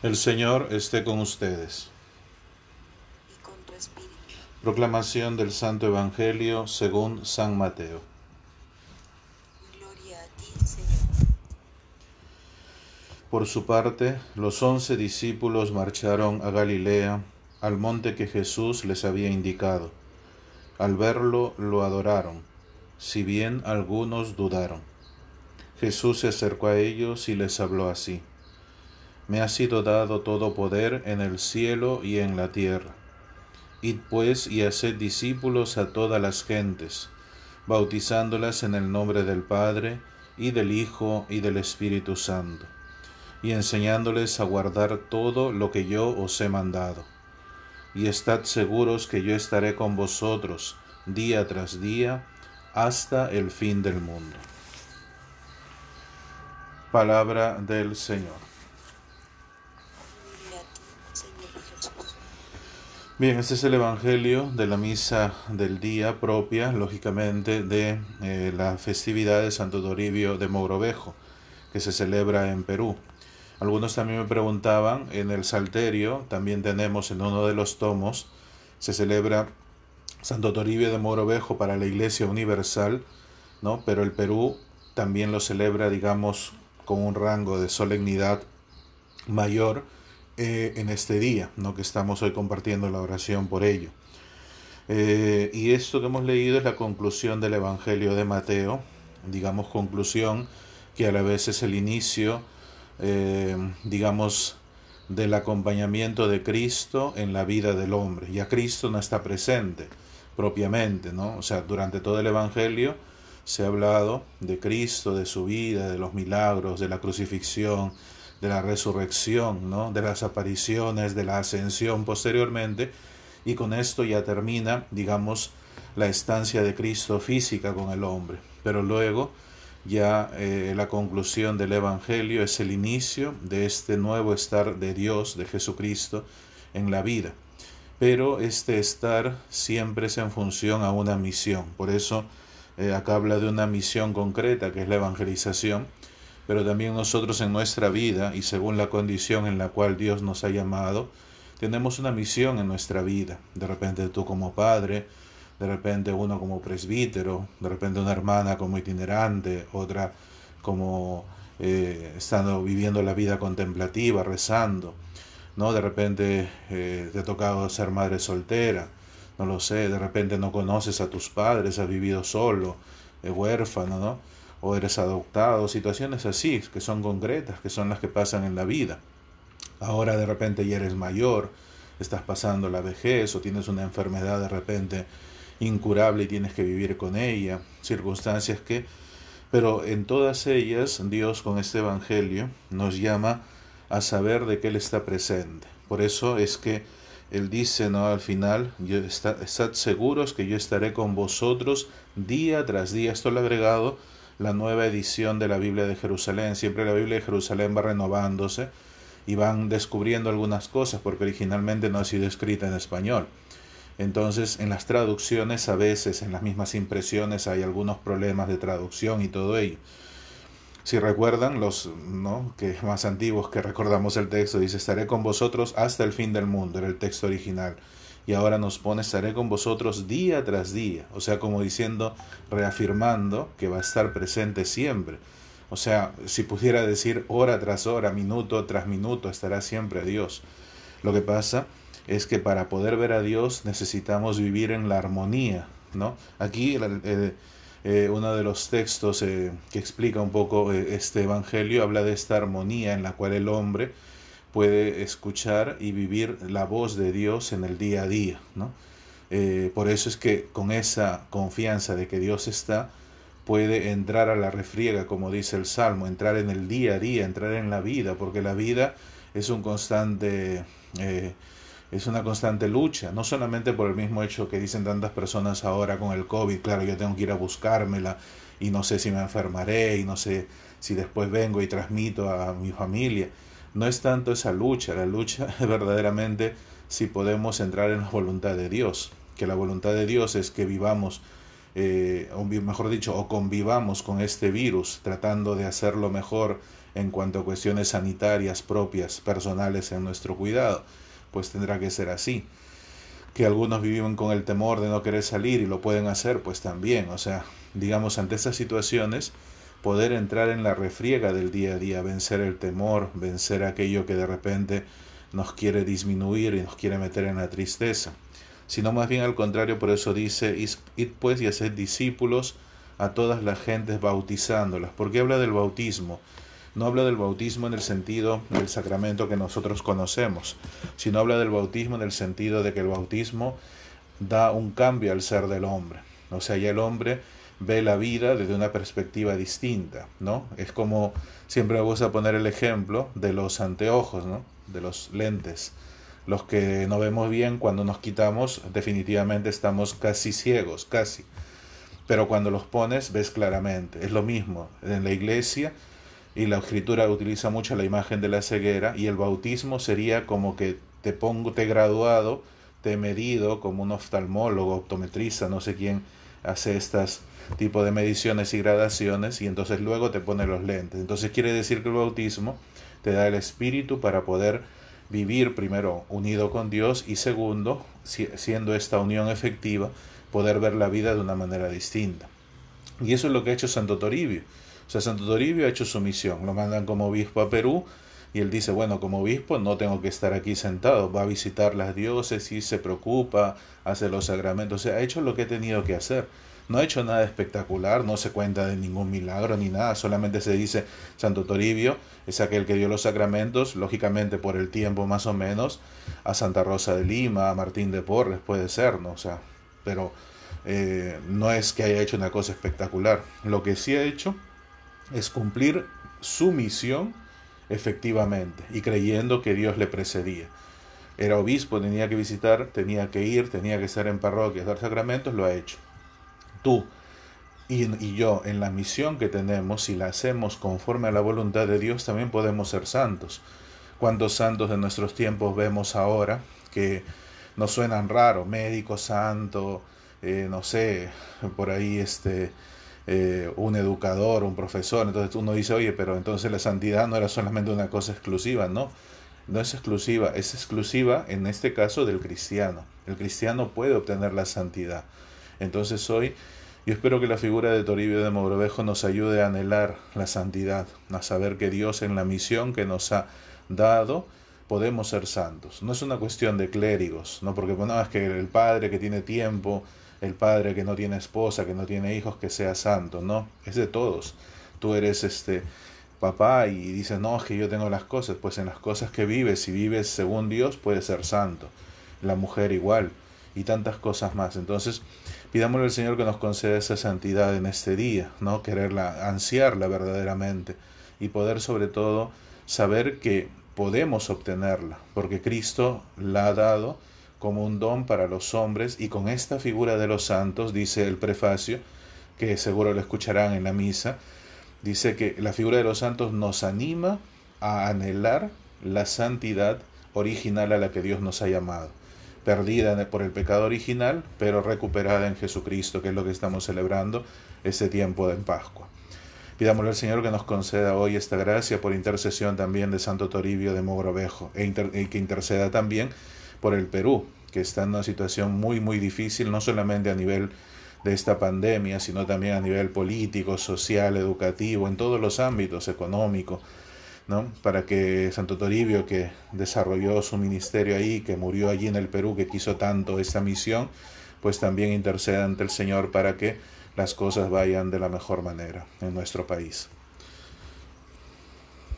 El Señor esté con ustedes. y con tu espíritu. Proclamación del Santo Evangelio según San Mateo. Gloria a ti, Señor. Por su parte, los once discípulos marcharon a Galilea, al monte que Jesús les había indicado. Al verlo, lo adoraron, si bien algunos dudaron. Jesús se acercó a ellos y les habló así. Me ha sido dado todo poder en el cielo y en la tierra. Id pues y haced discípulos a todas las gentes, bautizándolas en el nombre del Padre, y del Hijo, y del Espíritu Santo, y enseñándoles a guardar todo lo que yo os he mandado. Y estad seguros que yo estaré con vosotros día tras día hasta el fin del mundo. Palabra del Señor. Bien, este es el Evangelio de la misa del día propia, lógicamente, de eh, la festividad de Santo Toribio de Mogrovejo, que se celebra en Perú. Algunos también me preguntaban, en el Salterio, también tenemos en uno de los tomos, se celebra Santo Toribio de Mogrovejo para la Iglesia Universal, ¿no? Pero el Perú también lo celebra, digamos, con un rango de solemnidad mayor eh, en este día, ¿no? que estamos hoy compartiendo la oración por ello. Eh, y esto que hemos leído es la conclusión del Evangelio de Mateo, digamos conclusión que a la vez es el inicio, eh, digamos, del acompañamiento de Cristo en la vida del hombre. Ya Cristo no está presente propiamente, ¿no? O sea, durante todo el Evangelio se ha hablado de Cristo, de su vida, de los milagros, de la crucifixión, de la resurrección, ¿no? de las apariciones, de la ascensión posteriormente, y con esto ya termina, digamos, la estancia de Cristo física con el hombre. Pero luego ya eh, la conclusión del Evangelio es el inicio de este nuevo estar de Dios, de Jesucristo, en la vida. Pero este estar siempre es en función a una misión. Por eso eh, acá habla de una misión concreta que es la evangelización, pero también nosotros en nuestra vida y según la condición en la cual Dios nos ha llamado, tenemos una misión en nuestra vida. De repente tú como padre, de repente uno como presbítero, de repente una hermana como itinerante, otra como eh, estando viviendo la vida contemplativa, rezando, ¿no? De repente eh, te ha tocado ser madre soltera, no lo sé, de repente no conoces a tus padres, has vivido solo, eh, huérfano, ¿no? O eres adoptado, situaciones así, que son concretas, que son las que pasan en la vida. Ahora de repente ya eres mayor, estás pasando la vejez o tienes una enfermedad de repente incurable y tienes que vivir con ella, circunstancias que... Pero en todas ellas Dios con este Evangelio nos llama a saber de que Él está presente. Por eso es que él dice, ¿no? Al final, yo estad seguros que yo estaré con vosotros día tras día. Esto lo ha agregado la nueva edición de la Biblia de Jerusalén. Siempre la Biblia de Jerusalén va renovándose y van descubriendo algunas cosas porque originalmente no ha sido escrita en español. Entonces, en las traducciones, a veces, en las mismas impresiones, hay algunos problemas de traducción y todo ello. Si recuerdan, los ¿no? que más antiguos que recordamos el texto, dice, estaré con vosotros hasta el fin del mundo, era el texto original. Y ahora nos pone, estaré con vosotros día tras día. O sea, como diciendo, reafirmando que va a estar presente siempre. O sea, si pudiera decir hora tras hora, minuto tras minuto, estará siempre Dios. Lo que pasa es que para poder ver a Dios necesitamos vivir en la armonía, ¿no? Aquí eh, uno de los textos eh, que explica un poco eh, este Evangelio habla de esta armonía en la cual el hombre puede escuchar y vivir la voz de Dios en el día a día. ¿no? por eso es que con esa confianza de que Dios está, puede entrar a la refriega, como dice el Salmo, entrar en el día a día, entrar en la vida, porque la vida es un constante es una constante lucha, no solamente por el mismo hecho que dicen tantas personas ahora con el COVID, claro, yo tengo que ir a buscármela y no sé si me enfermaré y no sé si después vengo y transmito a mi familia. No es tanto esa lucha, la lucha verdaderamente si podemos entrar en la voluntad de Dios, que la voluntad de Dios es que vivamos eh, o mejor dicho, o convivamos con este virus, tratando de hacerlo mejor en cuanto a cuestiones sanitarias propias, personales en nuestro cuidado, pues tendrá que ser así. Que algunos viven con el temor de no querer salir y lo pueden hacer, pues también, o sea, digamos, ante estas situaciones, poder entrar en la refriega del día a día, vencer el temor, vencer aquello que de repente nos quiere disminuir y nos quiere meter en la tristeza, sino más bien al contrario, por eso dice, id pues y haced discípulos a todas las gentes bautizándolas. ¿Por qué habla del bautismo? No habla del bautismo en el sentido del sacramento que nosotros conocemos, sino habla del bautismo en el sentido de que el bautismo da un cambio al ser del hombre. O sea, ya el hombre ve la vida desde una perspectiva distinta, ¿no? Es como siempre vamos a poner el ejemplo de los anteojos, ¿no? De los lentes. Los que no vemos bien cuando nos quitamos, definitivamente estamos casi ciegos, casi. Pero cuando los pones, ves claramente. Es lo mismo en la iglesia y la escritura utiliza mucho la imagen de la ceguera y el bautismo sería como que te pongo, te graduado, te he medido como un oftalmólogo, optometrista, no sé quién hace estas tipo de mediciones y gradaciones y entonces luego te pone los lentes. Entonces quiere decir que el bautismo te da el espíritu para poder vivir primero unido con Dios y segundo, siendo esta unión efectiva, poder ver la vida de una manera distinta. Y eso es lo que ha hecho Santo Toribio. O sea, Santo Toribio ha hecho su misión. Lo mandan como obispo a Perú y él dice, bueno, como obispo no tengo que estar aquí sentado, va a visitar las diócesis, se preocupa, hace los sacramentos, o sea, ha hecho lo que ha tenido que hacer. No ha hecho nada espectacular, no se cuenta de ningún milagro ni nada, solamente se dice Santo Toribio es aquel que dio los sacramentos, lógicamente por el tiempo más o menos, a Santa Rosa de Lima, a Martín de Porres, puede ser, ¿no? O sea, pero eh, no es que haya hecho una cosa espectacular. Lo que sí ha hecho es cumplir su misión efectivamente y creyendo que Dios le precedía. Era obispo, tenía que visitar, tenía que ir, tenía que estar en parroquias, dar sacramentos, lo ha hecho tú y, yo en la misión que tenemos, si la hacemos conforme a la voluntad de Dios, también podemos ser santos. ¿Cuántos santos de nuestros tiempos vemos ahora que nos suenan raros? Médico santo, eh, no sé, por ahí este, eh, un educador, un profesor. Entonces uno dice, oye, pero entonces la santidad no era solamente una cosa exclusiva, ¿no? No es exclusiva, es exclusiva en este caso del cristiano. El cristiano puede obtener la santidad. Entonces hoy yo espero que la figura de Toribio de Mogrovejo nos ayude a anhelar la santidad, a saber que Dios en la misión que nos ha dado podemos ser santos. No es una cuestión de clérigos, no porque bueno, es que el padre que tiene tiempo, el padre que no tiene esposa, que no tiene hijos, que sea santo, no, es de todos. Tú eres este papá y dices, no, es que yo tengo las cosas, pues en las cosas que vives, si vives según Dios, puedes ser santo. La mujer igual y tantas cosas más. Entonces, pidámosle al Señor que nos conceda esa santidad en este día, ¿no? Quererla, ansiarla verdaderamente y poder sobre todo saber que podemos obtenerla, porque Cristo la ha dado como un don para los hombres y con esta figura de los santos, dice el prefacio, que seguro lo escucharán en la misa, dice que la figura de los santos nos anima a anhelar la santidad original a la que Dios nos ha llamado perdida por el pecado original, pero recuperada en Jesucristo, que es lo que estamos celebrando ese tiempo de Pascua. Pidámosle al Señor que nos conceda hoy esta gracia por intercesión también de Santo Toribio de Mogrovejo e y que interceda también por el Perú, que está en una situación muy, muy difícil, no solamente a nivel de esta pandemia, sino también a nivel político, social, educativo, en todos los ámbitos, económico, ¿no? Para que Santo Toribio, que desarrolló su ministerio ahí, que murió allí en el Perú, que quiso tanto esta misión, pues también interceda ante el Señor para que las cosas vayan de la mejor manera en nuestro país.